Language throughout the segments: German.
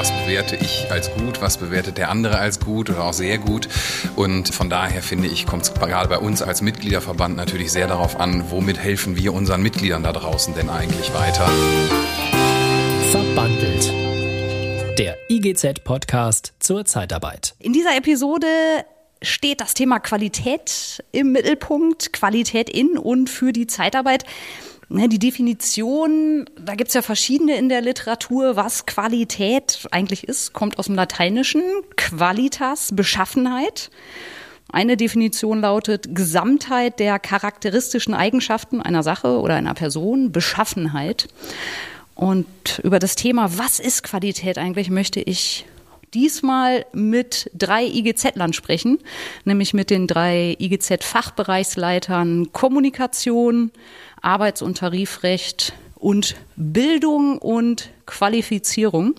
was bewerte ich als gut, was bewertet der andere als gut oder auch sehr gut. Und von daher finde ich, kommt es gerade bei uns als Mitgliederverband natürlich sehr darauf an, womit helfen wir unseren Mitgliedern da draußen denn eigentlich weiter. Verbandelt. Der IGZ-Podcast zur Zeitarbeit. In dieser Episode steht das Thema Qualität im Mittelpunkt, Qualität in und für die Zeitarbeit. Ne, die Definition, da gibt's ja verschiedene in der Literatur, was Qualität eigentlich ist, kommt aus dem Lateinischen. Qualitas, Beschaffenheit. Eine Definition lautet Gesamtheit der charakteristischen Eigenschaften einer Sache oder einer Person, Beschaffenheit. Und über das Thema, was ist Qualität eigentlich, möchte ich diesmal mit drei IGZ-Lern sprechen, nämlich mit den drei IGZ-Fachbereichsleitern Kommunikation, Arbeits- und Tarifrecht und Bildung und Qualifizierung.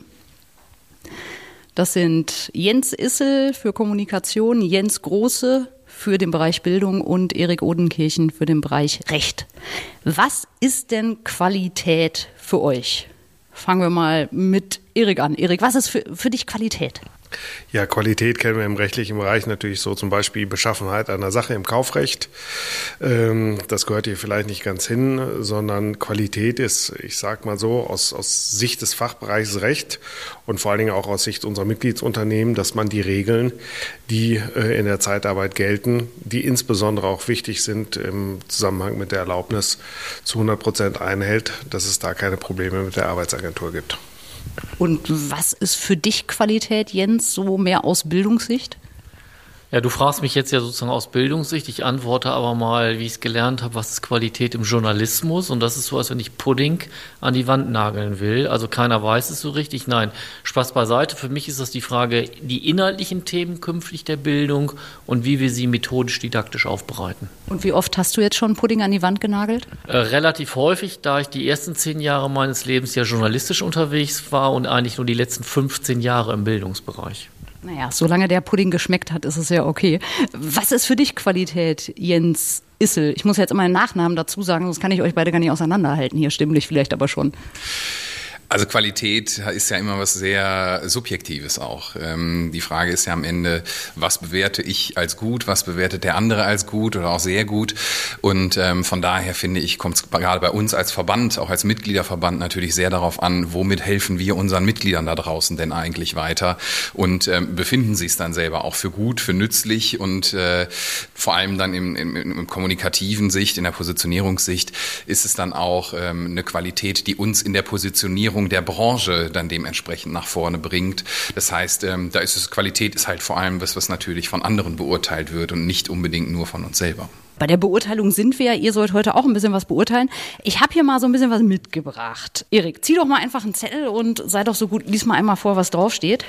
Das sind Jens Issel für Kommunikation, Jens Große für den Bereich Bildung und Erik Odenkirchen für den Bereich Recht. Was ist denn Qualität für euch? Fangen wir mal mit Erik an. Erik, was ist für, für dich Qualität? Ja, Qualität kennen wir im rechtlichen Bereich natürlich so zum Beispiel Beschaffenheit einer Sache im Kaufrecht. Ähm, das gehört hier vielleicht nicht ganz hin, sondern Qualität ist, ich sag mal so, aus, aus Sicht des Fachbereichs Recht und vor allen Dingen auch aus Sicht unserer Mitgliedsunternehmen, dass man die Regeln, die äh, in der Zeitarbeit gelten, die insbesondere auch wichtig sind im Zusammenhang mit der Erlaubnis zu 100 Prozent einhält, dass es da keine Probleme mit der Arbeitsagentur gibt. Und was ist für dich Qualität, Jens, so mehr aus Bildungssicht? Ja, du fragst mich jetzt ja sozusagen aus Bildungssicht. Ich antworte aber mal, wie ich es gelernt habe, was ist Qualität im Journalismus? Und das ist so, als wenn ich Pudding an die Wand nageln will. Also keiner weiß es so richtig. Nein, Spaß beiseite. Für mich ist das die Frage, die inhaltlichen Themen künftig der Bildung und wie wir sie methodisch didaktisch aufbereiten. Und wie oft hast du jetzt schon Pudding an die Wand genagelt? Äh, relativ häufig, da ich die ersten zehn Jahre meines Lebens ja journalistisch unterwegs war und eigentlich nur die letzten 15 Jahre im Bildungsbereich. Naja, solange der Pudding geschmeckt hat, ist es ja okay. Was ist für dich Qualität, Jens Issel? Ich muss jetzt immer einen Nachnamen dazu sagen, sonst kann ich euch beide gar nicht auseinanderhalten. Hier stimmlich vielleicht aber schon. Also Qualität ist ja immer was sehr Subjektives auch. Ähm, die Frage ist ja am Ende, was bewerte ich als gut, was bewertet der andere als gut oder auch sehr gut. Und ähm, von daher finde ich, kommt es gerade bei uns als Verband, auch als Mitgliederverband natürlich sehr darauf an, womit helfen wir unseren Mitgliedern da draußen denn eigentlich weiter und ähm, befinden sie es dann selber auch für gut, für nützlich und äh, vor allem dann im, im, im kommunikativen Sicht, in der Positionierungssicht ist es dann auch ähm, eine Qualität, die uns in der Positionierung Veränderung der Branche dann dementsprechend nach vorne bringt. Das heißt, ähm, da ist es Qualität ist halt vor allem was, was natürlich von anderen beurteilt wird und nicht unbedingt nur von uns selber. Bei der Beurteilung sind wir ja, ihr sollt heute auch ein bisschen was beurteilen. Ich habe hier mal so ein bisschen was mitgebracht. Erik, zieh doch mal einfach einen Zettel und sei doch so gut, lies mal einmal vor, was draufsteht.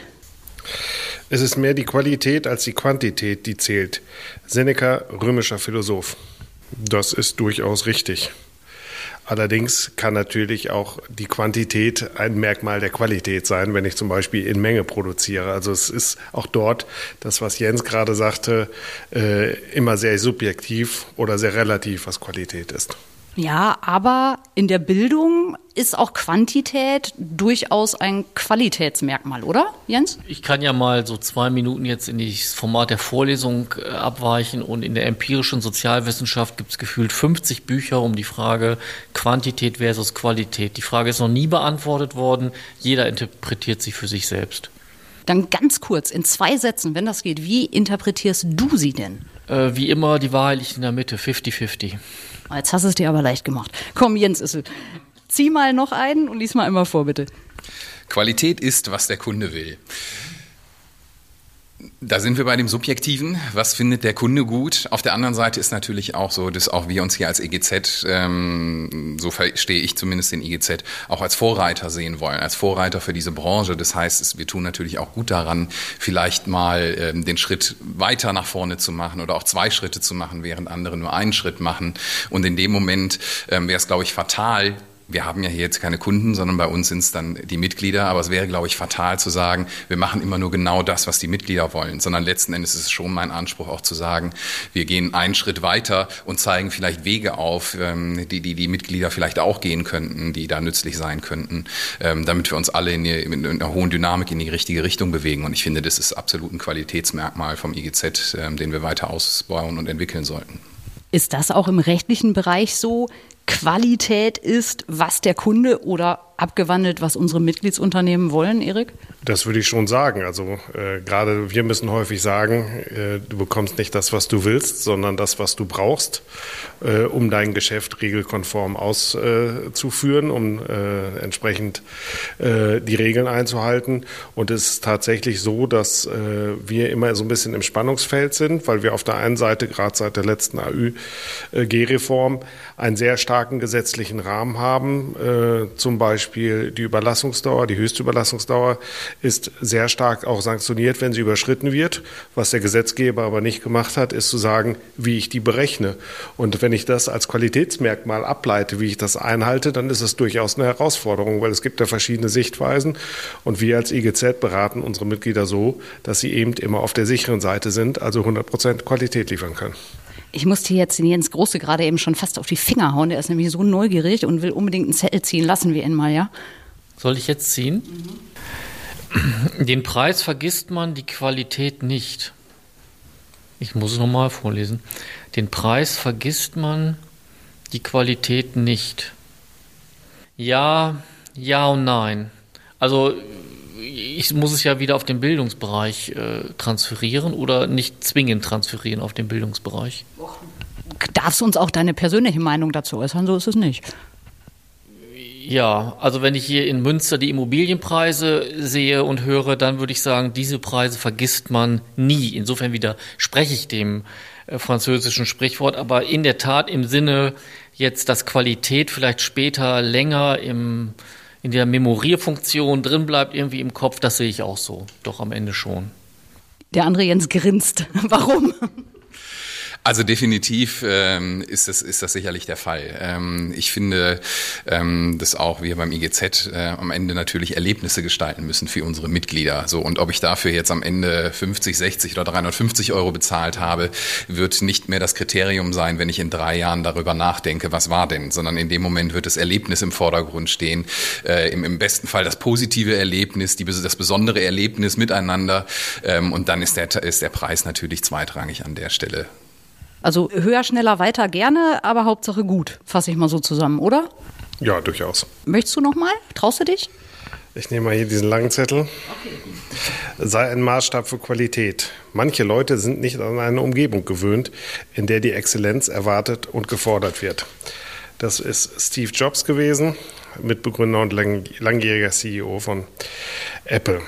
Es ist mehr die Qualität als die Quantität, die zählt. Seneca, römischer Philosoph. Das ist durchaus richtig. Allerdings kann natürlich auch die Quantität ein Merkmal der Qualität sein, wenn ich zum Beispiel in Menge produziere. Also es ist auch dort, das, was Jens gerade sagte, äh, immer sehr subjektiv oder sehr relativ, was Qualität ist. Ja, aber in der Bildung ist auch Quantität durchaus ein Qualitätsmerkmal, oder, Jens? Ich kann ja mal so zwei Minuten jetzt in das Format der Vorlesung äh, abweichen und in der empirischen Sozialwissenschaft gibt es gefühlt 50 Bücher um die Frage Quantität versus Qualität. Die Frage ist noch nie beantwortet worden. Jeder interpretiert sie für sich selbst. Dann ganz kurz, in zwei Sätzen, wenn das geht, wie interpretierst du sie denn? Äh, wie immer, die Wahrheit liegt in der Mitte, 50-50. Jetzt hast du es dir aber leicht gemacht. Komm, Jens Issel, zieh mal noch einen und lies mal immer vor, bitte. Qualität ist, was der Kunde will. Da sind wir bei dem Subjektiven. Was findet der Kunde gut? Auf der anderen Seite ist natürlich auch so, dass auch wir uns hier als EGZ, ähm, so verstehe ich zumindest den EGZ, auch als Vorreiter sehen wollen, als Vorreiter für diese Branche. Das heißt, wir tun natürlich auch gut daran, vielleicht mal ähm, den Schritt weiter nach vorne zu machen oder auch zwei Schritte zu machen, während andere nur einen Schritt machen. Und in dem Moment ähm, wäre es, glaube ich, fatal, wir haben ja hier jetzt keine Kunden, sondern bei uns sind es dann die Mitglieder. Aber es wäre, glaube ich, fatal zu sagen, wir machen immer nur genau das, was die Mitglieder wollen, sondern letzten Endes ist es schon mein Anspruch auch zu sagen, wir gehen einen Schritt weiter und zeigen vielleicht Wege auf, ähm, die, die die Mitglieder vielleicht auch gehen könnten, die da nützlich sein könnten, ähm, damit wir uns alle in, die, in einer hohen Dynamik in die richtige Richtung bewegen. Und ich finde, das ist absolut ein Qualitätsmerkmal vom IGZ, ähm, den wir weiter ausbauen und entwickeln sollten. Ist das auch im rechtlichen Bereich so? Qualität ist, was der Kunde oder abgewandelt, was unsere Mitgliedsunternehmen wollen, Erik? Das würde ich schon sagen. Also äh, gerade wir müssen häufig sagen, äh, du bekommst nicht das, was du willst, sondern das, was du brauchst, äh, um dein Geschäft regelkonform auszuführen, um äh, entsprechend äh, die Regeln einzuhalten. Und es ist tatsächlich so, dass äh, wir immer so ein bisschen im Spannungsfeld sind, weil wir auf der einen Seite gerade seit der letzten AÜG-Reform einen sehr starken gesetzlichen Rahmen haben, zum Beispiel die Überlassungsdauer, die höchste Überlassungsdauer ist sehr stark auch sanktioniert, wenn sie überschritten wird. Was der Gesetzgeber aber nicht gemacht hat, ist zu sagen, wie ich die berechne. Und wenn ich das als Qualitätsmerkmal ableite, wie ich das einhalte, dann ist es durchaus eine Herausforderung, weil es gibt da verschiedene Sichtweisen. Und wir als IGZ beraten unsere Mitglieder so, dass sie eben immer auf der sicheren Seite sind, also 100 Prozent Qualität liefern können. Ich musste jetzt den Jens Große gerade eben schon fast auf die Finger hauen. Der ist nämlich so neugierig und will unbedingt einen Zettel ziehen. Lassen wir ihn mal, ja? Soll ich jetzt ziehen? Mhm. Den Preis vergisst man, die Qualität nicht. Ich muss es nochmal vorlesen. Den Preis vergisst man, die Qualität nicht. Ja, ja und nein. Also ich muss es ja wieder auf den Bildungsbereich äh, transferieren oder nicht zwingend transferieren auf den Bildungsbereich. Darfst du uns auch deine persönliche Meinung dazu äußern? So ist es nicht. Ja, also wenn ich hier in Münster die Immobilienpreise sehe und höre, dann würde ich sagen, diese Preise vergisst man nie. Insofern widerspreche ich dem äh, französischen Sprichwort, aber in der Tat im Sinne jetzt, dass Qualität vielleicht später länger im, in der Memorierfunktion drin bleibt, irgendwie im Kopf, das sehe ich auch so. Doch am Ende schon. Der andere Jens grinst. Warum? Also definitiv ähm, ist, das, ist das sicherlich der Fall. Ähm, ich finde, ähm, dass auch wir beim IGZ äh, am Ende natürlich Erlebnisse gestalten müssen für unsere Mitglieder. So und ob ich dafür jetzt am Ende 50, 60 oder 350 Euro bezahlt habe, wird nicht mehr das Kriterium sein, wenn ich in drei Jahren darüber nachdenke, was war denn, sondern in dem Moment wird das Erlebnis im Vordergrund stehen. Äh, im, Im besten Fall das positive Erlebnis, die, das besondere Erlebnis miteinander. Ähm, und dann ist der, ist der Preis natürlich zweitrangig an der Stelle. Also höher, schneller, weiter gerne, aber Hauptsache gut, fasse ich mal so zusammen, oder? Ja, durchaus. Möchtest du noch mal? Traust du dich? Ich nehme mal hier diesen langen Zettel. Sei ein Maßstab für Qualität. Manche Leute sind nicht an eine Umgebung gewöhnt, in der die Exzellenz erwartet und gefordert wird. Das ist Steve Jobs gewesen, Mitbegründer und langjähriger CEO von Apple.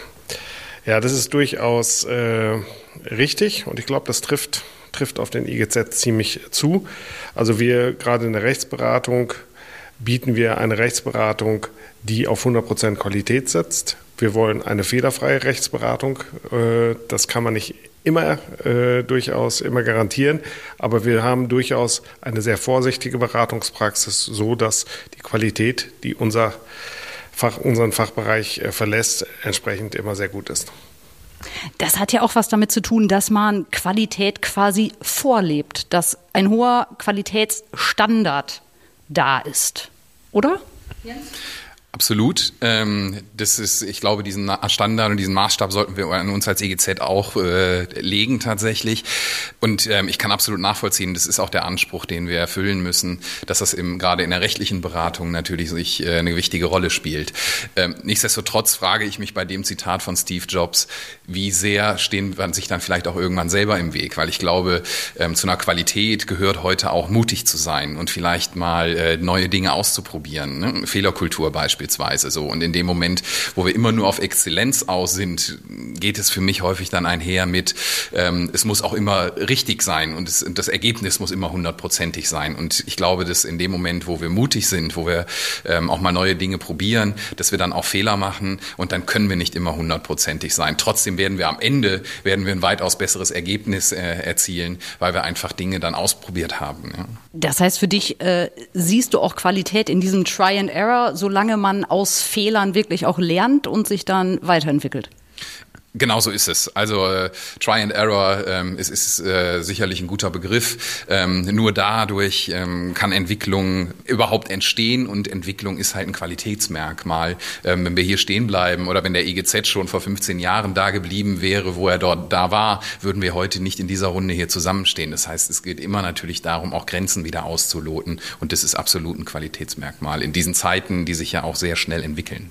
Ja, das ist durchaus äh, richtig und ich glaube, das trifft trifft auf den IGZ ziemlich zu. Also wir gerade in der Rechtsberatung bieten wir eine Rechtsberatung, die auf 100% Qualität setzt. Wir wollen eine fehlerfreie Rechtsberatung. Äh, das kann man nicht immer äh, durchaus immer garantieren, aber wir haben durchaus eine sehr vorsichtige Beratungspraxis, so dass die Qualität, die unser Fach, unseren Fachbereich äh, verlässt, entsprechend immer sehr gut ist. Das hat ja auch was damit zu tun, dass man Qualität quasi vorlebt, dass ein hoher Qualitätsstandard da ist. Oder? Jens? Absolut. Ähm, das ist, ich glaube, diesen Standard und diesen Maßstab sollten wir an uns als EGZ auch äh, legen tatsächlich. Und ähm, ich kann absolut nachvollziehen, das ist auch der Anspruch, den wir erfüllen müssen, dass das im, gerade in der rechtlichen Beratung natürlich sich äh, eine wichtige Rolle spielt. Ähm, nichtsdestotrotz frage ich mich bei dem Zitat von Steve Jobs, wie sehr stehen man sich dann vielleicht auch irgendwann selber im Weg? Weil ich glaube, ähm, zu einer Qualität gehört heute auch mutig zu sein und vielleicht mal äh, neue Dinge auszuprobieren. Ne? Fehlerkultur beispielsweise beispielsweise so. Und in dem Moment, wo wir immer nur auf Exzellenz aus sind, geht es für mich häufig dann einher mit, ähm, es muss auch immer richtig sein und es, das Ergebnis muss immer hundertprozentig sein. Und ich glaube, dass in dem Moment, wo wir mutig sind, wo wir ähm, auch mal neue Dinge probieren, dass wir dann auch Fehler machen und dann können wir nicht immer hundertprozentig sein. Trotzdem werden wir am Ende, werden wir ein weitaus besseres Ergebnis äh, erzielen, weil wir einfach Dinge dann ausprobiert haben. Ja. Das heißt, für dich äh, siehst du auch Qualität in diesem Try and Error, solange man aus Fehlern wirklich auch lernt und sich dann weiterentwickelt. Genau so ist es. Also äh, Try and Error ähm, ist, ist äh, sicherlich ein guter Begriff. Ähm, nur dadurch ähm, kann Entwicklung überhaupt entstehen und Entwicklung ist halt ein Qualitätsmerkmal. Ähm, wenn wir hier stehen bleiben oder wenn der EGZ schon vor 15 Jahren da geblieben wäre, wo er dort da war, würden wir heute nicht in dieser Runde hier zusammenstehen. Das heißt, es geht immer natürlich darum, auch Grenzen wieder auszuloten und das ist absolut ein Qualitätsmerkmal in diesen Zeiten, die sich ja auch sehr schnell entwickeln.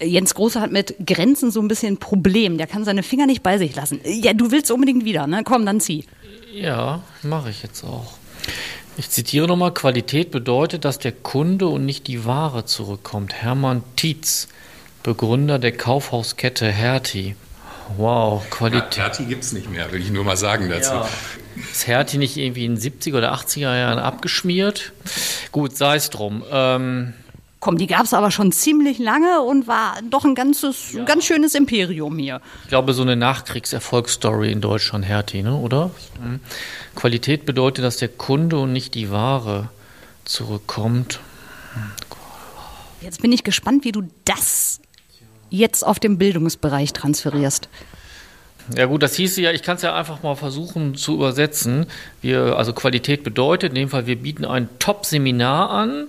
Jens Große hat mit Grenzen so ein bisschen ein Problem. Der kann seine Finger nicht bei sich lassen. Ja, du willst unbedingt wieder, ne? Komm, dann zieh. Ja, mache ich jetzt auch. Ich zitiere nochmal, Qualität bedeutet, dass der Kunde und nicht die Ware zurückkommt. Hermann Tietz, Begründer der Kaufhauskette Hertie. Wow, Qualität. Ja, Hertie gibt es nicht mehr, will ich nur mal sagen dazu. Ja. Ist Hertie nicht irgendwie in den 70er oder 80er Jahren abgeschmiert? Gut, sei es drum. Ähm, Komm, die gab es aber schon ziemlich lange und war doch ein ganzes, ja. ganz schönes Imperium hier. Ich glaube, so eine Nachkriegserfolgsstory in Deutschland, Hertie, ne? oder? Mhm. Qualität bedeutet, dass der Kunde und nicht die Ware zurückkommt. Jetzt bin ich gespannt, wie du das jetzt auf den Bildungsbereich transferierst. Ja gut, das hieße ja, ich kann es ja einfach mal versuchen zu übersetzen. Wir, also Qualität bedeutet, in dem Fall, wir bieten ein Top-Seminar an,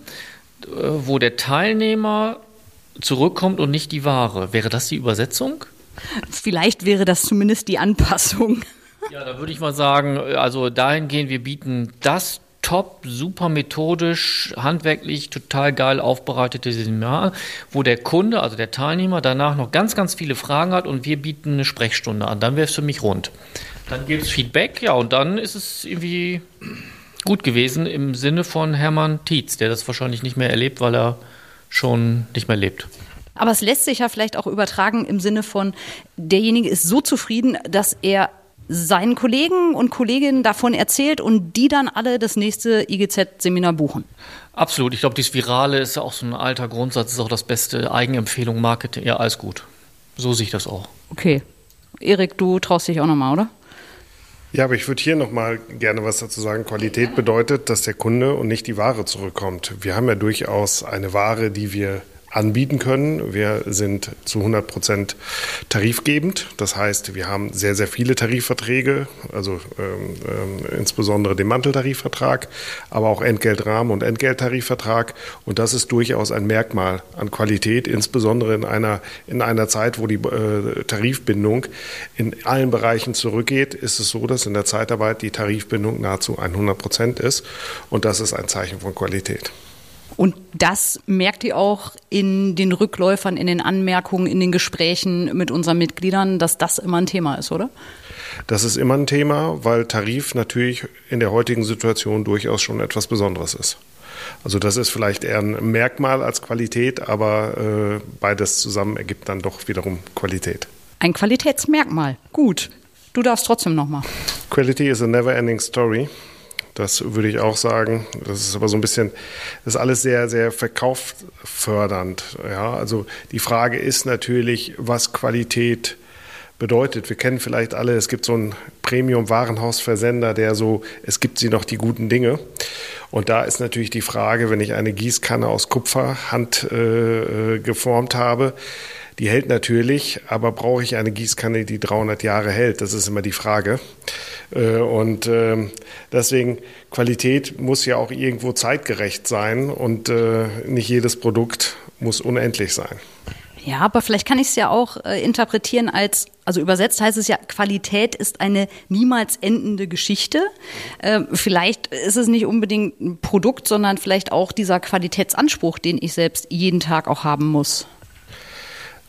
wo der Teilnehmer zurückkommt und nicht die Ware. Wäre das die Übersetzung? Vielleicht wäre das zumindest die Anpassung. Ja, da würde ich mal sagen, also dahingehend, wir bieten das top, super methodisch, handwerklich, total geil aufbereitete Seminar, wo der Kunde, also der Teilnehmer, danach noch ganz, ganz viele Fragen hat und wir bieten eine Sprechstunde an. Dann wäre es für mich rund. Dann gibt es Feedback, ja, und dann ist es irgendwie gut gewesen im Sinne von Hermann Tietz, der das wahrscheinlich nicht mehr erlebt, weil er schon nicht mehr lebt. Aber es lässt sich ja vielleicht auch übertragen im Sinne von, derjenige ist so zufrieden, dass er seinen Kollegen und Kolleginnen davon erzählt und die dann alle das nächste IGZ-Seminar buchen. Absolut. Ich glaube, dieses Virale ist ja auch so ein alter Grundsatz, ist auch das beste Eigenempfehlung, Marketing. Ja, alles gut. So sehe ich das auch. Okay. Erik, du traust dich auch nochmal, oder? Ja, aber ich würde hier nochmal gerne was dazu sagen. Qualität bedeutet, dass der Kunde und nicht die Ware zurückkommt. Wir haben ja durchaus eine Ware, die wir anbieten können. Wir sind zu 100 Prozent tarifgebend. Das heißt, wir haben sehr, sehr viele Tarifverträge, also ähm, äh, insbesondere den Manteltarifvertrag, aber auch Entgeltrahmen und Entgelttarifvertrag. Und das ist durchaus ein Merkmal an Qualität, insbesondere in einer, in einer Zeit, wo die äh, Tarifbindung in allen Bereichen zurückgeht, ist es so, dass in der Zeitarbeit die Tarifbindung nahezu 100 Prozent ist. Und das ist ein Zeichen von Qualität. Und das merkt ihr auch in den Rückläufern, in den Anmerkungen, in den Gesprächen mit unseren Mitgliedern, dass das immer ein Thema ist, oder? Das ist immer ein Thema, weil Tarif natürlich in der heutigen Situation durchaus schon etwas Besonderes ist. Also das ist vielleicht eher ein Merkmal als Qualität, aber äh, beides zusammen ergibt dann doch wiederum Qualität. Ein Qualitätsmerkmal. Gut. Du darfst trotzdem nochmal. Quality is a never ending story. Das würde ich auch sagen. Das ist aber so ein bisschen, das ist alles sehr, sehr verkauffördernd. Ja, also die Frage ist natürlich, was Qualität bedeutet. Wir kennen vielleicht alle, es gibt so einen Premium-Warenhausversender, der so, es gibt sie noch die guten Dinge. Und da ist natürlich die Frage, wenn ich eine Gießkanne aus Kupfer Hand äh, geformt habe, die hält natürlich, aber brauche ich eine Gießkanne, die 300 Jahre hält? Das ist immer die Frage. Äh, und ähm, deswegen, Qualität muss ja auch irgendwo zeitgerecht sein und äh, nicht jedes Produkt muss unendlich sein. Ja, aber vielleicht kann ich es ja auch äh, interpretieren als, also übersetzt heißt es ja, Qualität ist eine niemals endende Geschichte. Äh, vielleicht ist es nicht unbedingt ein Produkt, sondern vielleicht auch dieser Qualitätsanspruch, den ich selbst jeden Tag auch haben muss.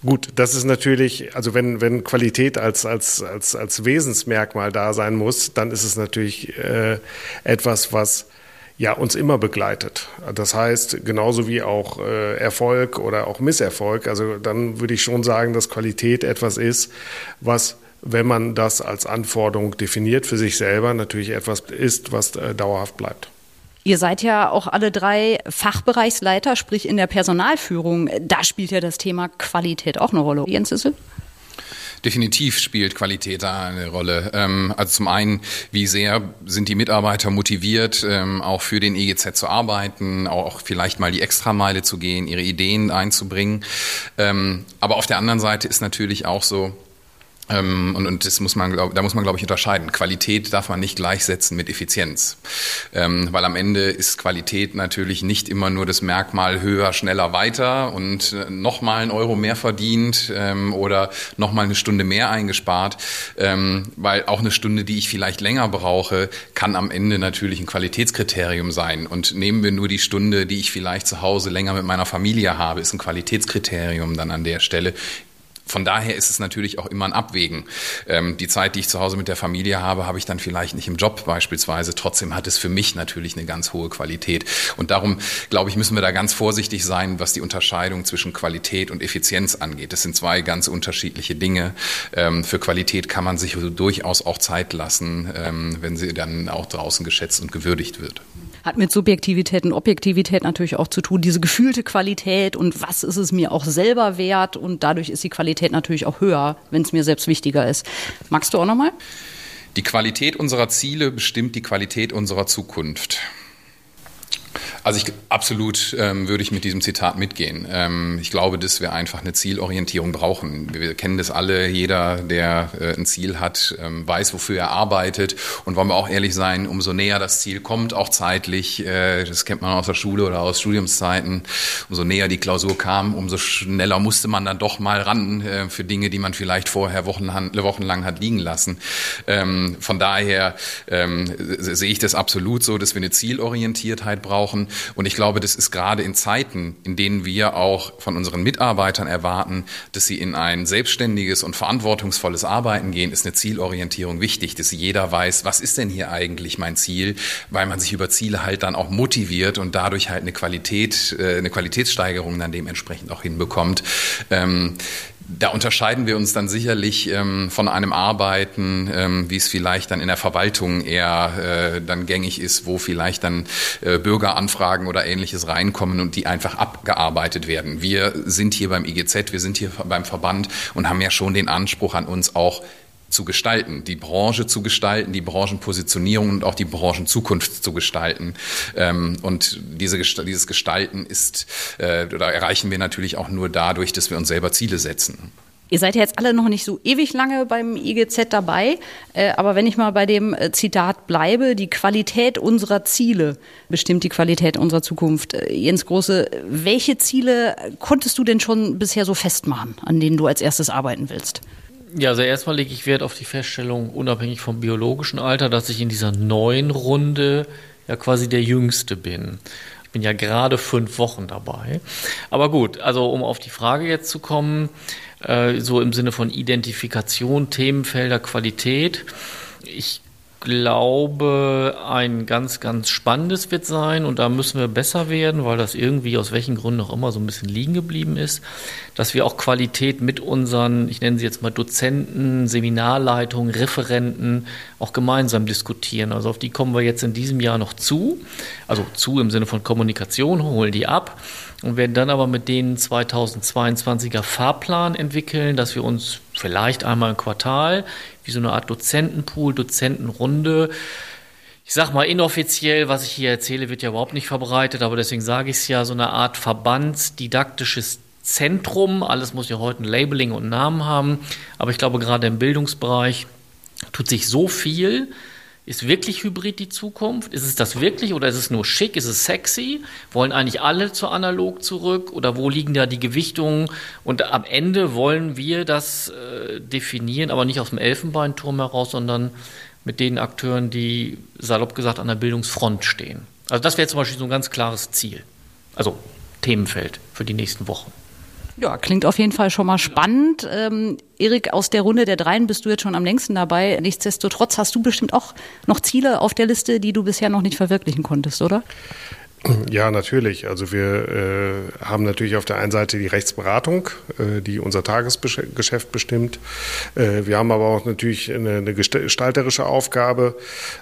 Gut, das ist natürlich, also wenn, wenn Qualität als, als, als, als Wesensmerkmal da sein muss, dann ist es natürlich äh, etwas, was ja uns immer begleitet. Das heißt, genauso wie auch äh, Erfolg oder auch Misserfolg, also dann würde ich schon sagen, dass Qualität etwas ist, was wenn man das als Anforderung definiert für sich selber, natürlich etwas ist, was äh, dauerhaft bleibt. Ihr seid ja auch alle drei Fachbereichsleiter, sprich in der Personalführung. Da spielt ja das Thema Qualität auch eine Rolle. Jens Issel? Definitiv spielt Qualität da eine Rolle. Ähm, also zum einen, wie sehr sind die Mitarbeiter motiviert, ähm, auch für den EGZ zu arbeiten, auch vielleicht mal die Extrameile zu gehen, ihre Ideen einzubringen. Ähm, aber auf der anderen Seite ist natürlich auch so, ähm, und, und das muss man, glaub, da muss man, glaube ich, unterscheiden. Qualität darf man nicht gleichsetzen mit Effizienz. Ähm, weil am Ende ist Qualität natürlich nicht immer nur das Merkmal höher, schneller, weiter und äh, nochmal einen Euro mehr verdient ähm, oder nochmal eine Stunde mehr eingespart. Ähm, weil auch eine Stunde, die ich vielleicht länger brauche, kann am Ende natürlich ein Qualitätskriterium sein. Und nehmen wir nur die Stunde, die ich vielleicht zu Hause länger mit meiner Familie habe, ist ein Qualitätskriterium dann an der Stelle von daher ist es natürlich auch immer ein Abwägen. Ähm, die Zeit, die ich zu Hause mit der Familie habe, habe ich dann vielleicht nicht im Job beispielsweise. Trotzdem hat es für mich natürlich eine ganz hohe Qualität. Und darum, glaube ich, müssen wir da ganz vorsichtig sein, was die Unterscheidung zwischen Qualität und Effizienz angeht. Das sind zwei ganz unterschiedliche Dinge. Ähm, für Qualität kann man sich durchaus auch Zeit lassen, ähm, wenn sie dann auch draußen geschätzt und gewürdigt wird. Hat mit Subjektivität und Objektivität natürlich auch zu tun, diese gefühlte Qualität und was ist es mir auch selber wert und dadurch ist die Qualität natürlich auch höher, wenn es mir selbst wichtiger ist. Magst du auch nochmal? Die Qualität unserer Ziele bestimmt die Qualität unserer Zukunft. Also ich absolut ähm, würde ich mit diesem Zitat mitgehen. Ähm, ich glaube, dass wir einfach eine Zielorientierung brauchen. Wir, kennen das alle. Jeder, der äh, ein Ziel hat, ähm, weiß, wofür er arbeitet. Und wollen wir auch ehrlich sein, umso näher das Ziel kommt, auch zeitlich, äh, das kennt man aus der Schule oder aus Studiumszeiten, umso näher die Klausur kam, umso schneller musste man dann doch mal ran äh, für Dinge, die man vielleicht vorher wochenlang, wochenlang hat liegen lassen. Ähm, von daher ähm, sehe ich das absolut so, dass wir eine Zielorientiertheit brauchen. Und ich glaube, das ist gerade in Zeiten, in denen wir auch von unseren Mitarbeitern erwarten, dass sie in ein selbstständiges und verantwortungsvolles Arbeiten gehen, ist eine Zielorientierung wichtig, dass jeder weiß, was ist denn hier eigentlich mein Ziel, weil man sich über Ziele halt dann auch motiviert und dadurch halt eine Qualität, äh, eine Qualitätssteigerung dann dementsprechend auch hinbekommt. Da unterscheiden wir uns dann sicherlich ähm, von einem Arbeiten, ähm, wie es vielleicht dann in der Verwaltung eher äh, dann gängig ist, wo vielleicht dann äh, Bürgeranfragen oder ähnliches reinkommen und die einfach abgearbeitet werden. Wir sind hier beim IGZ, wir sind hier beim Verband und haben ja schon den Anspruch an uns auch zu gestalten, die Branche zu gestalten, die Branchenpositionierung und auch die Branchenzukunft zu gestalten. Ähm, und diese, dieses Gestalten ist, äh, oder erreichen wir natürlich auch nur dadurch, dass wir uns selber Ziele setzen. Ihr seid ja jetzt alle noch nicht so ewig lange beim IGZ dabei, äh, aber wenn ich mal bei dem äh, Zitat bleibe, die Qualität unserer Ziele bestimmt die Qualität unserer Zukunft. Jens Große, welche Ziele konntest du denn schon bisher so festmachen, an denen du als erstes arbeiten willst? Ja, also erstmal lege ich Wert auf die Feststellung, unabhängig vom biologischen Alter, dass ich in dieser neuen Runde ja quasi der Jüngste bin. Ich bin ja gerade fünf Wochen dabei. Aber gut, also um auf die Frage jetzt zu kommen, äh, so im Sinne von Identifikation, Themenfelder, Qualität. Ich glaube, ein ganz, ganz spannendes wird sein und da müssen wir besser werden, weil das irgendwie aus welchen Gründen auch immer so ein bisschen liegen geblieben ist, dass wir auch Qualität mit unseren, ich nenne sie jetzt mal Dozenten, Seminarleitungen, Referenten auch gemeinsam diskutieren. Also auf die kommen wir jetzt in diesem Jahr noch zu, also zu im Sinne von Kommunikation, holen die ab und werden dann aber mit denen 2022er Fahrplan entwickeln, dass wir uns vielleicht einmal im Quartal wie so eine Art Dozentenpool, Dozentenrunde. Ich sag mal inoffiziell, was ich hier erzähle, wird ja überhaupt nicht verbreitet, aber deswegen sage ich es ja, so eine Art verbandsdidaktisches Zentrum. Alles muss ja heute ein Labeling und Namen haben, aber ich glaube, gerade im Bildungsbereich tut sich so viel, ist wirklich Hybrid die Zukunft? Ist es das wirklich oder ist es nur schick? Ist es sexy? Wollen eigentlich alle zu analog zurück oder wo liegen da die Gewichtungen? Und am Ende wollen wir das äh, definieren, aber nicht aus dem Elfenbeinturm heraus, sondern mit den Akteuren, die salopp gesagt an der Bildungsfront stehen. Also das wäre zum Beispiel so ein ganz klares Ziel. Also Themenfeld für die nächsten Wochen. Ja, klingt auf jeden Fall schon mal spannend. Ähm, Erik, aus der Runde der Dreien bist du jetzt schon am längsten dabei. Nichtsdestotrotz hast du bestimmt auch noch Ziele auf der Liste, die du bisher noch nicht verwirklichen konntest, oder? Ja, natürlich. Also wir äh, haben natürlich auf der einen Seite die Rechtsberatung, äh, die unser Tagesgeschäft bestimmt. Äh, wir haben aber auch natürlich eine, eine gestalterische Aufgabe,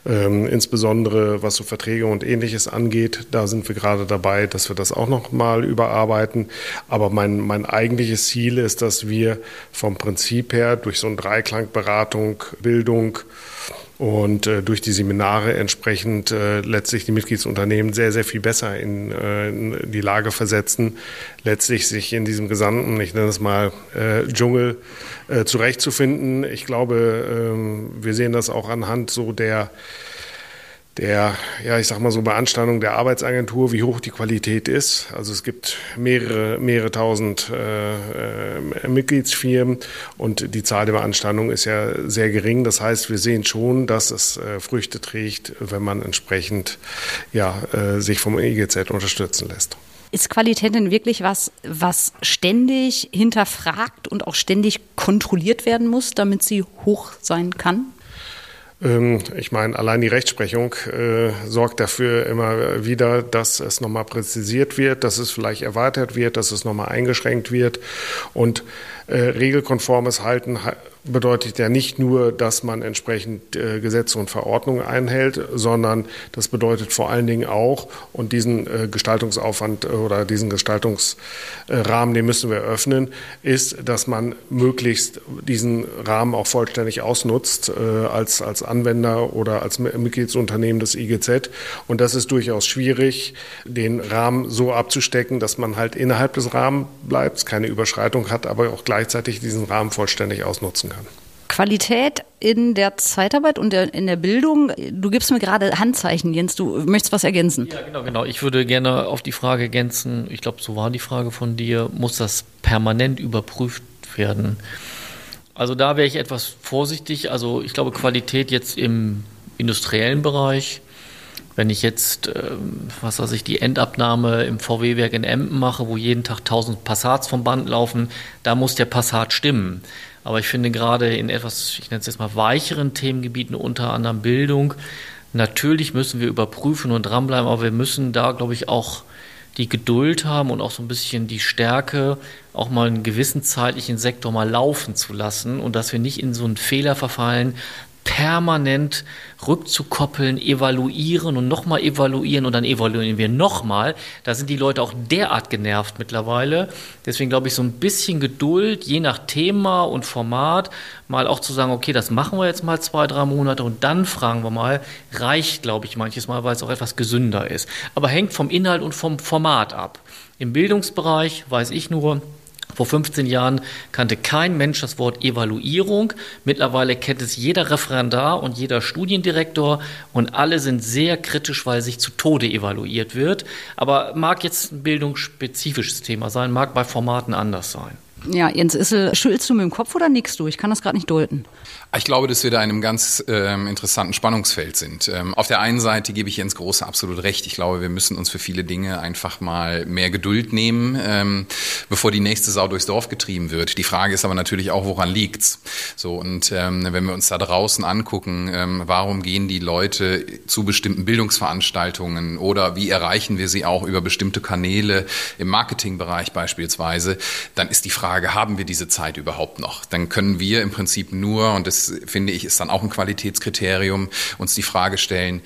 ähm, insbesondere was so Verträge und ähnliches angeht. Da sind wir gerade dabei, dass wir das auch noch mal überarbeiten. Aber mein, mein eigentliches Ziel ist, dass wir vom Prinzip her durch so einen Dreiklang Beratung, Bildung, und äh, durch die Seminare entsprechend äh, letztlich die Mitgliedsunternehmen sehr, sehr viel besser in, äh, in, die Lage versetzen, letztlich sich in diesem gesamten, ich nenne es mal, äh, Dschungel äh, zurechtzufinden. Ich glaube, ähm, wir sehen das auch anhand so der der, ja, ich sag mal so Beanstandung der Arbeitsagentur, wie hoch die Qualität ist. Also es gibt mehrere, mehrere tausend äh, äh, Mitgliedsfirmen und die Zahl der Beanstandungen ist ja sehr gering. Das heißt, wir sehen schon, dass es äh, Früchte trägt, wenn man entsprechend ja, äh, sich vom IGZ unterstützen lässt. Ist Qualität denn wirklich was, was ständig hinterfragt und auch ständig kontrolliert werden muss, damit sie hoch sein kann? Ähm, ich meine, allein die Rechtsprechung äh, sorgt dafür immer wieder, dass es nochmal präzisiert wird, dass es vielleicht erweitert wird, dass es nochmal eingeschränkt wird. Und äh, regelkonformes Halten bedeutet ja nicht nur, dass man entsprechend äh, Gesetze und Verordnungen einhält, sondern das bedeutet vor allen Dingen auch, und diesen äh, Gestaltungsaufwand äh, oder diesen Gestaltungsrahmen, den müssen wir öffnen, ist, dass man möglichst diesen Rahmen auch vollständig ausnutzt äh, als, als Anwender oder als Mitgliedsunternehmen des IGZ. Und das ist durchaus schwierig, den Rahmen so abzustecken, dass man halt innerhalb des Rahmens bleibt, keine Überschreitung hat, aber auch gleichzeitig diesen Rahmen vollständig ausnutzen kann. Qualität in der Zeitarbeit und der, in der Bildung. Du gibst mir gerade Handzeichen, Jens. Du möchtest was ergänzen? Ja, genau, genau. Ich würde gerne auf die Frage ergänzen. Ich glaube, so war die Frage von dir. Muss das permanent überprüft werden? Also da wäre ich etwas vorsichtig. Also ich glaube, Qualität jetzt im industriellen Bereich wenn ich jetzt, ähm, was weiß ich, die Endabnahme im VW-Werk in Emden mache, wo jeden Tag 1000 Passats vom Band laufen, da muss der Passat stimmen. Aber ich finde gerade in etwas, ich nenne es jetzt mal weicheren Themengebieten, unter anderem Bildung, natürlich müssen wir überprüfen und dranbleiben, aber wir müssen da, glaube ich, auch die Geduld haben und auch so ein bisschen die Stärke, auch mal einen gewissen zeitlichen Sektor mal laufen zu lassen und dass wir nicht in so einen Fehler verfallen, permanent rückzukoppeln, evaluieren und nochmal evaluieren und dann evaluieren wir nochmal. Da sind die Leute auch derart genervt mittlerweile. Deswegen glaube ich, so ein bisschen Geduld, je nach Thema und Format, mal auch zu sagen, okay, das machen wir jetzt mal zwei, drei Monate und dann fragen wir mal, reicht, glaube ich, manches Mal, weil es auch etwas gesünder ist. Aber hängt vom Inhalt und vom Format ab. Im Bildungsbereich weiß ich nur, vor 15 Jahren kannte kein Mensch das Wort Evaluierung. Mittlerweile kennt es jeder Referendar und jeder Studiendirektor und alle sind sehr kritisch, weil sich zu Tode evaluiert wird. Aber mag jetzt ein bildungsspezifisches Thema sein, mag bei Formaten anders sein. Ja, Jens Issel, schüttelst du mit dem Kopf oder nickst du? Ich kann das gerade nicht deuten. Ich glaube, dass wir da in einem ganz ähm, interessanten Spannungsfeld sind. Ähm, auf der einen Seite gebe ich Jens Große absolut recht. Ich glaube, wir müssen uns für viele Dinge einfach mal mehr Geduld nehmen, ähm, bevor die nächste Sau durchs Dorf getrieben wird. Die Frage ist aber natürlich auch, woran liegt's? So und ähm, wenn wir uns da draußen angucken, ähm, warum gehen die Leute zu bestimmten Bildungsveranstaltungen oder wie erreichen wir sie auch über bestimmte Kanäle im Marketingbereich beispielsweise, dann ist die Frage, haben wir diese Zeit überhaupt noch? Dann können wir im Prinzip nur und das finde ich, ist dann auch ein Qualitätskriterium, uns die Frage stellen,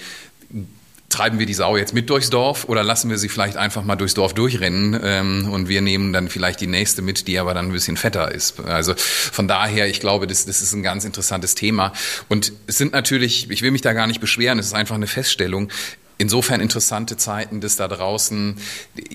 treiben wir die Sau jetzt mit durchs Dorf oder lassen wir sie vielleicht einfach mal durchs Dorf durchrennen ähm, und wir nehmen dann vielleicht die nächste mit, die aber dann ein bisschen fetter ist. Also von daher, ich glaube, das, das ist ein ganz interessantes Thema. Und es sind natürlich, ich will mich da gar nicht beschweren, es ist einfach eine Feststellung, insofern interessante Zeiten, dass da draußen,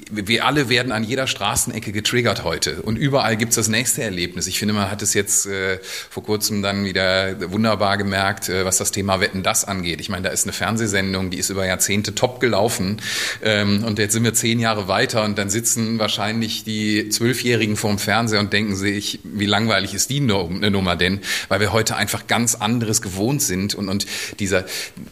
wir alle werden an jeder Straßenecke getriggert heute. Und überall gibt's das nächste Erlebnis. Ich finde, man hat es jetzt äh, vor kurzem dann wieder wunderbar gemerkt, äh, was das Thema Wetten das angeht. Ich meine, da ist eine Fernsehsendung, die ist über Jahrzehnte top gelaufen. Ähm, und jetzt sind wir zehn Jahre weiter und dann sitzen wahrscheinlich die Zwölfjährigen vorm Fernseher und denken sich, wie langweilig ist die Nummer denn, weil wir heute einfach ganz anderes gewohnt sind. Und, und dieser,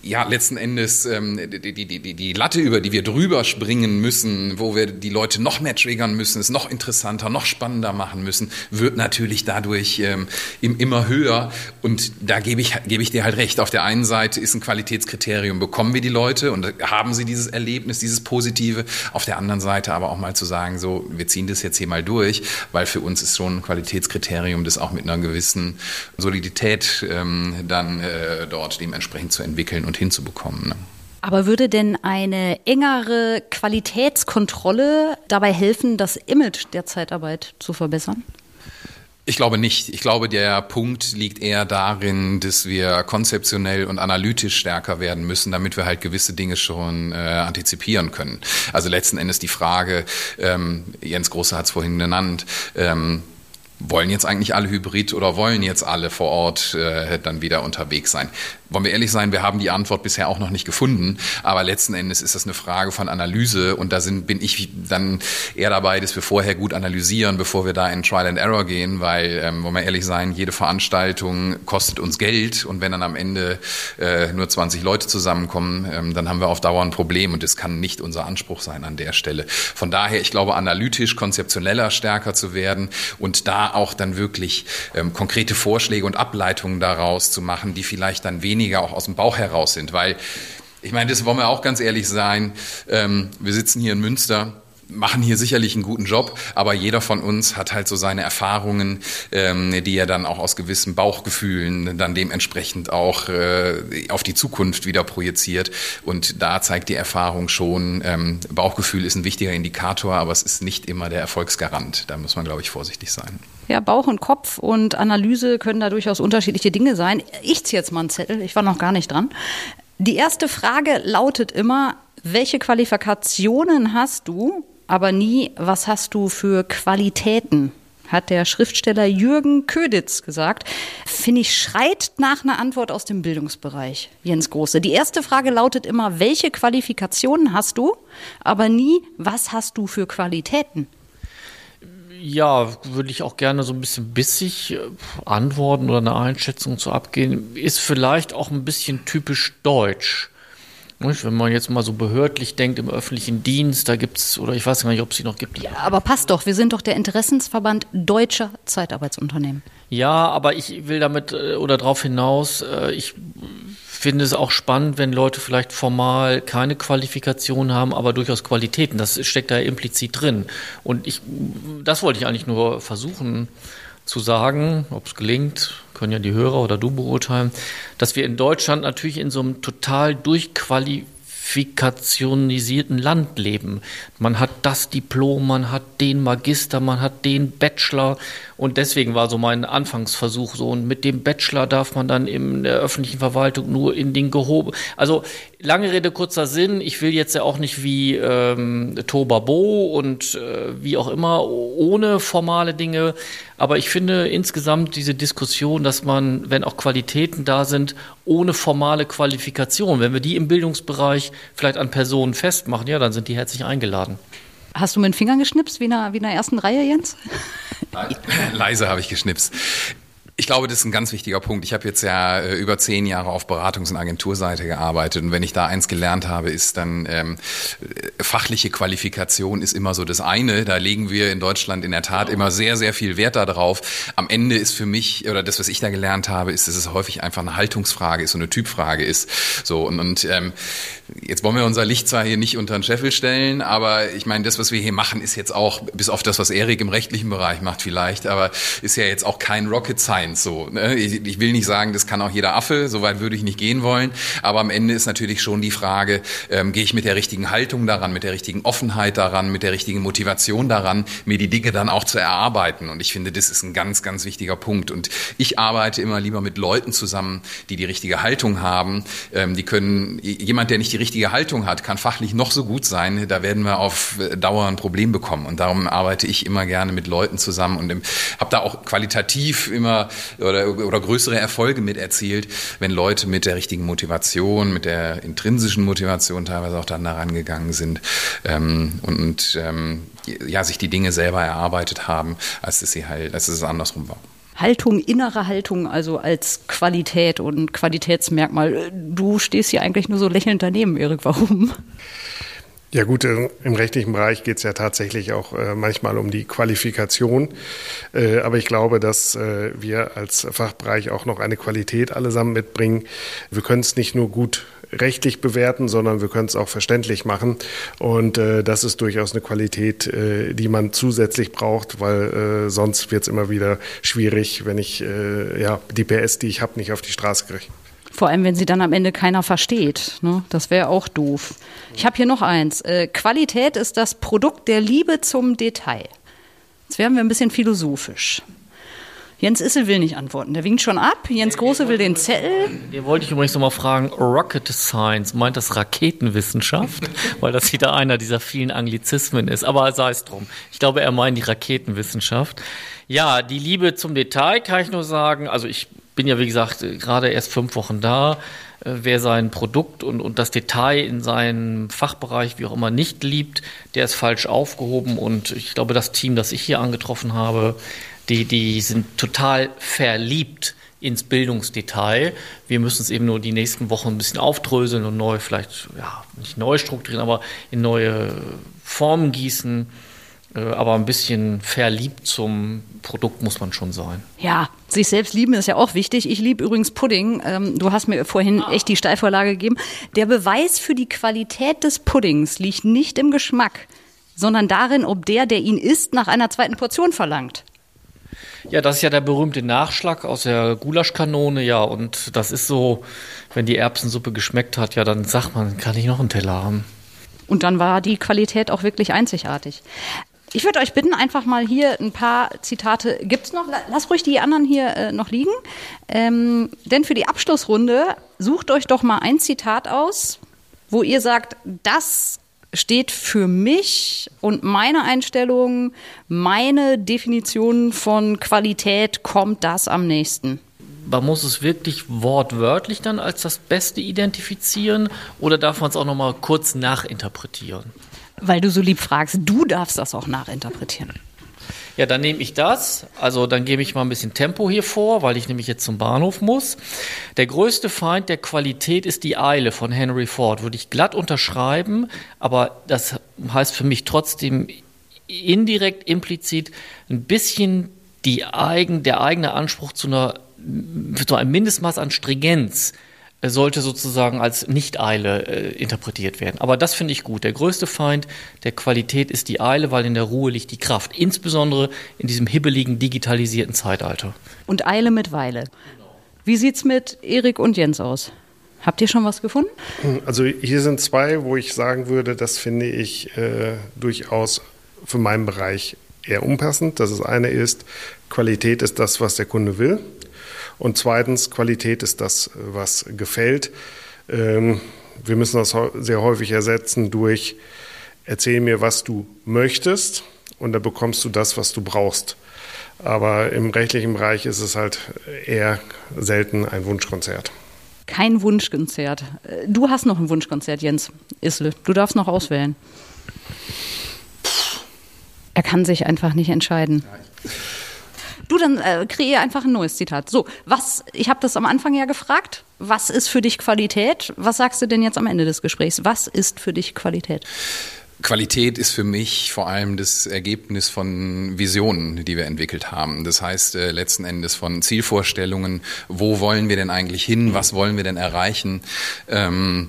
ja, letzten Endes, ähm, die, die, die, die Latte, über die wir drüber springen müssen, wo wir die Leute noch mehr triggern müssen, es noch interessanter, noch spannender machen müssen, wird natürlich dadurch ähm, immer höher. Und da gebe ich, gebe ich dir halt recht. Auf der einen Seite ist ein Qualitätskriterium, bekommen wir die Leute und haben sie dieses Erlebnis, dieses Positive. Auf der anderen Seite aber auch mal zu sagen, so, wir ziehen das jetzt hier mal durch, weil für uns ist schon ein Qualitätskriterium, das auch mit einer gewissen Solidität ähm, dann äh, dort dementsprechend zu entwickeln und hinzubekommen. Ne? Aber würde denn eine engere Qualitätskontrolle dabei helfen, das Image der Zeitarbeit zu verbessern? Ich glaube nicht. Ich glaube, der Punkt liegt eher darin, dass wir konzeptionell und analytisch stärker werden müssen, damit wir halt gewisse Dinge schon äh, antizipieren können. Also letzten Endes die Frage, ähm, Jens Große hat es vorhin genannt, ähm, wollen jetzt eigentlich alle Hybrid oder wollen jetzt alle vor Ort äh, dann wieder unterwegs sein? Wollen wir ehrlich sein, wir haben die Antwort bisher auch noch nicht gefunden. Aber letzten Endes ist das eine Frage von Analyse und da sind, bin ich dann eher dabei, dass wir vorher gut analysieren, bevor wir da in Trial and Error gehen, weil, ähm, wollen wir ehrlich sein, jede Veranstaltung kostet uns Geld und wenn dann am Ende äh, nur 20 Leute zusammenkommen, ähm, dann haben wir auf Dauer ein Problem und das kann nicht unser Anspruch sein an der Stelle. Von daher, ich glaube, analytisch, konzeptioneller stärker zu werden und da auch dann wirklich ähm, konkrete Vorschläge und Ableitungen daraus zu machen, die vielleicht dann weniger weniger auch aus dem Bauch heraus sind, weil ich meine, das wollen wir auch ganz ehrlich sein. Ähm, wir sitzen hier in Münster machen hier sicherlich einen guten Job, aber jeder von uns hat halt so seine Erfahrungen, ähm, die er dann auch aus gewissen Bauchgefühlen dann dementsprechend auch äh, auf die Zukunft wieder projiziert. Und da zeigt die Erfahrung schon, ähm, Bauchgefühl ist ein wichtiger Indikator, aber es ist nicht immer der Erfolgsgarant. Da muss man, glaube ich, vorsichtig sein. Ja, Bauch und Kopf und Analyse können da durchaus unterschiedliche Dinge sein. Ich ziehe jetzt mal einen Zettel, ich war noch gar nicht dran. Die erste Frage lautet immer, welche Qualifikationen hast du, aber nie, was hast du für Qualitäten? Hat der Schriftsteller Jürgen Köditz gesagt. Finde ich, schreit nach einer Antwort aus dem Bildungsbereich, Jens Große. Die erste Frage lautet immer, welche Qualifikationen hast du, aber nie, was hast du für Qualitäten? Ja, würde ich auch gerne so ein bisschen bissig äh, antworten oder eine Einschätzung zu abgehen. Ist vielleicht auch ein bisschen typisch deutsch. Wenn man jetzt mal so behördlich denkt im öffentlichen Dienst, da gibt es, oder ich weiß gar nicht, ob es sie noch gibt. Ja, aber passt doch, wir sind doch der Interessensverband deutscher Zeitarbeitsunternehmen. Ja, aber ich will damit äh, oder darauf hinaus, äh, ich finde es auch spannend, wenn Leute vielleicht formal keine Qualifikation haben, aber durchaus Qualitäten. Das steckt da implizit drin. Und ich, das wollte ich eigentlich nur versuchen zu sagen, ob es gelingt, können ja die Hörer oder du beurteilen, dass wir in Deutschland natürlich in so einem total durchqualifikationisierten Land leben. Man hat das Diplom, man hat den Magister, man hat den Bachelor und deswegen war so mein Anfangsversuch so. Und mit dem Bachelor darf man dann in der öffentlichen Verwaltung nur in den gehoben. Also lange Rede, kurzer Sinn. Ich will jetzt ja auch nicht wie ähm, Tobabo und äh, wie auch immer ohne formale Dinge. Aber ich finde insgesamt diese Diskussion, dass man, wenn auch Qualitäten da sind, ohne formale Qualifikation, wenn wir die im Bildungsbereich vielleicht an Personen festmachen, ja, dann sind die herzlich eingeladen. Hast du mit den Fingern geschnipst, wie in der, wie in der ersten Reihe, Jens? Leise habe ich geschnipst. Ich glaube, das ist ein ganz wichtiger Punkt. Ich habe jetzt ja äh, über zehn Jahre auf Beratungs- und Agenturseite gearbeitet und wenn ich da eins gelernt habe, ist dann ähm, fachliche Qualifikation ist immer so das eine. Da legen wir in Deutschland in der Tat immer sehr, sehr viel Wert darauf. Am Ende ist für mich oder das, was ich da gelernt habe, ist, dass es häufig einfach eine Haltungsfrage ist, so eine Typfrage ist. So und, und ähm, jetzt wollen wir unser Licht zwar hier nicht unter den Scheffel stellen, aber ich meine, das, was wir hier machen, ist jetzt auch bis auf das, was Erik im rechtlichen Bereich macht vielleicht, aber ist ja jetzt auch kein Rocket Science eins. So, ne? ich, ich, will nicht sagen, das kann auch jeder Affe, so weit würde ich nicht gehen wollen. Aber am Ende ist natürlich schon die Frage, ähm, gehe ich mit der richtigen Haltung daran, mit der richtigen Offenheit daran, mit der richtigen Motivation daran, mir die Dinge dann auch zu erarbeiten. Und ich finde, das ist ein ganz, ganz wichtiger Punkt. Und ich arbeite immer lieber mit Leuten zusammen, die die richtige Haltung haben. Ähm, die können, jemand, der nicht die richtige Haltung hat, kann fachlich noch so gut sein. Da werden wir auf Dauer ein Problem bekommen. Und darum arbeite ich immer gerne mit Leuten zusammen und habe da auch qualitativ immer oder, oder größere Erfolge mit erzielt, wenn Leute mit der richtigen Motivation, mit der intrinsischen Motivation teilweise auch dann daran gegangen sind ähm, und ähm, ja, sich die Dinge selber erarbeitet haben, als es sie halt, als es andersrum war. Haltung, innere Haltung, also als Qualität und Qualitätsmerkmal. Du stehst hier eigentlich nur so lächelnd daneben, Erik. Warum? Ja gut, im rechtlichen Bereich geht es ja tatsächlich auch äh, manchmal um die Qualifikation. Äh, aber ich glaube, dass äh, wir als Fachbereich auch noch eine Qualität allesamt mitbringen. Wir können es nicht nur gut rechtlich bewerten, sondern wir können es auch verständlich machen. Und äh, das ist durchaus eine Qualität, äh, die man zusätzlich braucht, weil äh, sonst wird es immer wieder schwierig, wenn ich ja, die PS, die ich habe, nicht auf die Straße kriege. Vor allem, wenn sie dann am Ende keiner versteht. Ne? Das wäre auch doof. Ich habe hier noch eins. Äh, Qualität ist das Produkt der Liebe zum Detail. Jetzt werden wir ein bisschen philosophisch. Jens Issel will nicht antworten. Der winkt schon ab. Jens Große will den Zettel. Hier wollte ich übrigens nochmal fragen, Rocket Science, meint das Raketenwissenschaft? Weil das wieder einer dieser vielen Anglizismen ist. Aber sei es drum. Ich glaube, er meint die Raketenwissenschaft. Ja, die Liebe zum Detail kann ich nur sagen. Also ich bin ja, wie gesagt, gerade erst fünf Wochen da. Äh, wer sein Produkt und, und das Detail in seinem Fachbereich, wie auch immer, nicht liebt, der ist falsch aufgehoben. Und ich glaube, das Team, das ich hier angetroffen habe, die, die sind total verliebt ins Bildungsdetail. Wir müssen es eben nur die nächsten Wochen ein bisschen aufdröseln und neu, vielleicht, ja, nicht neu strukturieren, aber in neue Formen gießen. Äh, aber ein bisschen verliebt zum Produkt muss man schon sein. Ja, sich selbst lieben ist ja auch wichtig. Ich liebe übrigens Pudding. Ähm, du hast mir vorhin echt die Steilvorlage gegeben. Der Beweis für die Qualität des Puddings liegt nicht im Geschmack, sondern darin, ob der, der ihn isst, nach einer zweiten Portion verlangt. Ja, das ist ja der berühmte Nachschlag aus der Gulaschkanone, ja. Und das ist so, wenn die Erbsensuppe geschmeckt hat, ja, dann sagt man, kann ich noch einen Teller haben. Und dann war die Qualität auch wirklich einzigartig. Ich würde euch bitten, einfach mal hier ein paar Zitate. Gibt es noch? Lass ruhig die anderen hier äh, noch liegen. Ähm, denn für die Abschlussrunde sucht euch doch mal ein Zitat aus, wo ihr sagt, das steht für mich und meine Einstellung, meine Definition von Qualität kommt das am nächsten. Man muss es wirklich wortwörtlich dann als das Beste identifizieren oder darf man es auch noch mal kurz nachinterpretieren? Weil du so lieb fragst, du darfst das auch nachinterpretieren. Ja, dann nehme ich das. Also dann gebe ich mal ein bisschen Tempo hier vor, weil ich nämlich jetzt zum Bahnhof muss. Der größte Feind der Qualität ist die Eile von Henry Ford. Würde ich glatt unterschreiben, aber das heißt für mich trotzdem indirekt, implizit ein bisschen die eigen, der eigene Anspruch zu einer zu einem Mindestmaß an Stringenz sollte sozusagen als Nicht-Eile äh, interpretiert werden. Aber das finde ich gut. Der größte Feind der Qualität ist die Eile, weil in der Ruhe liegt die Kraft. Insbesondere in diesem hibbeligen, digitalisierten Zeitalter. Und Eile mit Weile. Wie sieht es mit Erik und Jens aus? Habt ihr schon was gefunden? Also hier sind zwei, wo ich sagen würde, das finde ich äh, durchaus für meinen Bereich eher unpassend. Das eine ist, Qualität ist das, was der Kunde will. Und zweitens, Qualität ist das, was gefällt. Ähm, wir müssen das sehr häufig ersetzen durch, erzähl mir, was du möchtest und dann bekommst du das, was du brauchst. Aber im rechtlichen Bereich ist es halt eher selten ein Wunschkonzert. Kein Wunschkonzert. Du hast noch ein Wunschkonzert, Jens Issel. Du darfst noch auswählen. Er kann sich einfach nicht entscheiden. Du, dann äh, kreier einfach ein neues Zitat. So, was, ich habe das am Anfang ja gefragt, was ist für dich Qualität? Was sagst du denn jetzt am Ende des Gesprächs? Was ist für dich Qualität? Qualität ist für mich vor allem das Ergebnis von Visionen, die wir entwickelt haben. Das heißt äh, letzten Endes von Zielvorstellungen, wo wollen wir denn eigentlich hin, was wollen wir denn erreichen. Ähm,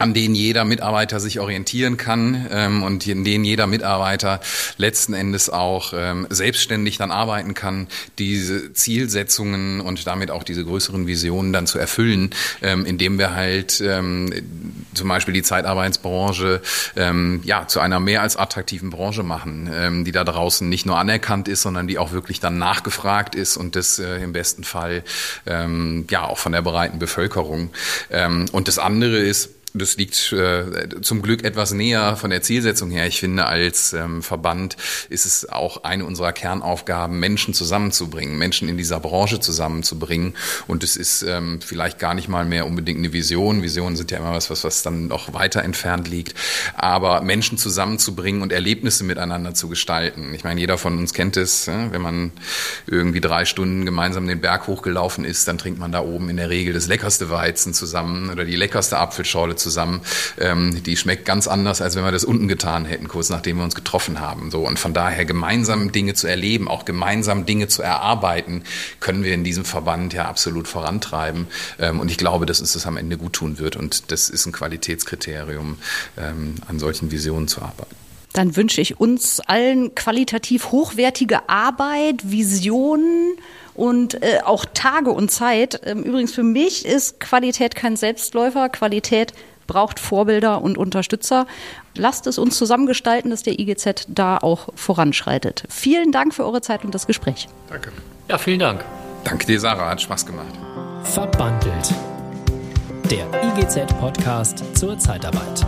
an denen jeder Mitarbeiter sich orientieren kann ähm, und in denen jeder Mitarbeiter letzten Endes auch ähm, selbstständig dann arbeiten kann, diese Zielsetzungen und damit auch diese größeren Visionen dann zu erfüllen, ähm, indem wir halt ähm, zum Beispiel die Zeitarbeitsbranche ähm, ja zu einer mehr als attraktiven Branche machen, ähm, die da draußen nicht nur anerkannt ist, sondern die auch wirklich dann nachgefragt ist und das äh, im besten Fall ähm, ja auch von der breiten Bevölkerung. Ähm, und das andere ist das liegt äh, zum Glück etwas näher von der Zielsetzung her. Ich finde, als ähm, Verband ist es auch eine unserer Kernaufgaben, Menschen zusammenzubringen, Menschen in dieser Branche zusammenzubringen. Und es ist ähm, vielleicht gar nicht mal mehr unbedingt eine Vision. Visionen sind ja immer was, was, was dann noch weiter entfernt liegt. Aber Menschen zusammenzubringen und Erlebnisse miteinander zu gestalten. Ich meine, jeder von uns kennt es, wenn man irgendwie drei Stunden gemeinsam den Berg hochgelaufen ist, dann trinkt man da oben in der Regel das leckerste Weizen zusammen oder die leckerste Apfelschorle zusammen. Ähm, die schmeckt ganz anders, als wenn wir das unten getan hätten, kurz nachdem wir uns getroffen haben. So und von daher gemeinsam Dinge zu erleben, auch gemeinsam Dinge zu erarbeiten, können wir in diesem Verband ja absolut vorantreiben. Ähm, und ich glaube, dass uns das am Ende gut tun wird. Und das ist ein Qualitätskriterium, ähm, an solchen Visionen zu arbeiten. Dann wünsche ich uns allen qualitativ hochwertige Arbeit, Visionen und äh, auch Tage und Zeit. Ähm, übrigens für mich ist Qualität kein Selbstläufer. Qualität braucht Vorbilder und Unterstützer. Lasst es uns zusammengestalten, dass der IGZ da auch voranschreitet. Vielen Dank für eure Zeit und das Gespräch. Danke. Ja, vielen Dank. Danke dir, Sarah. Hat Spaß gemacht. Verbandelt. Der IGZ-Podcast zur Zeitarbeit.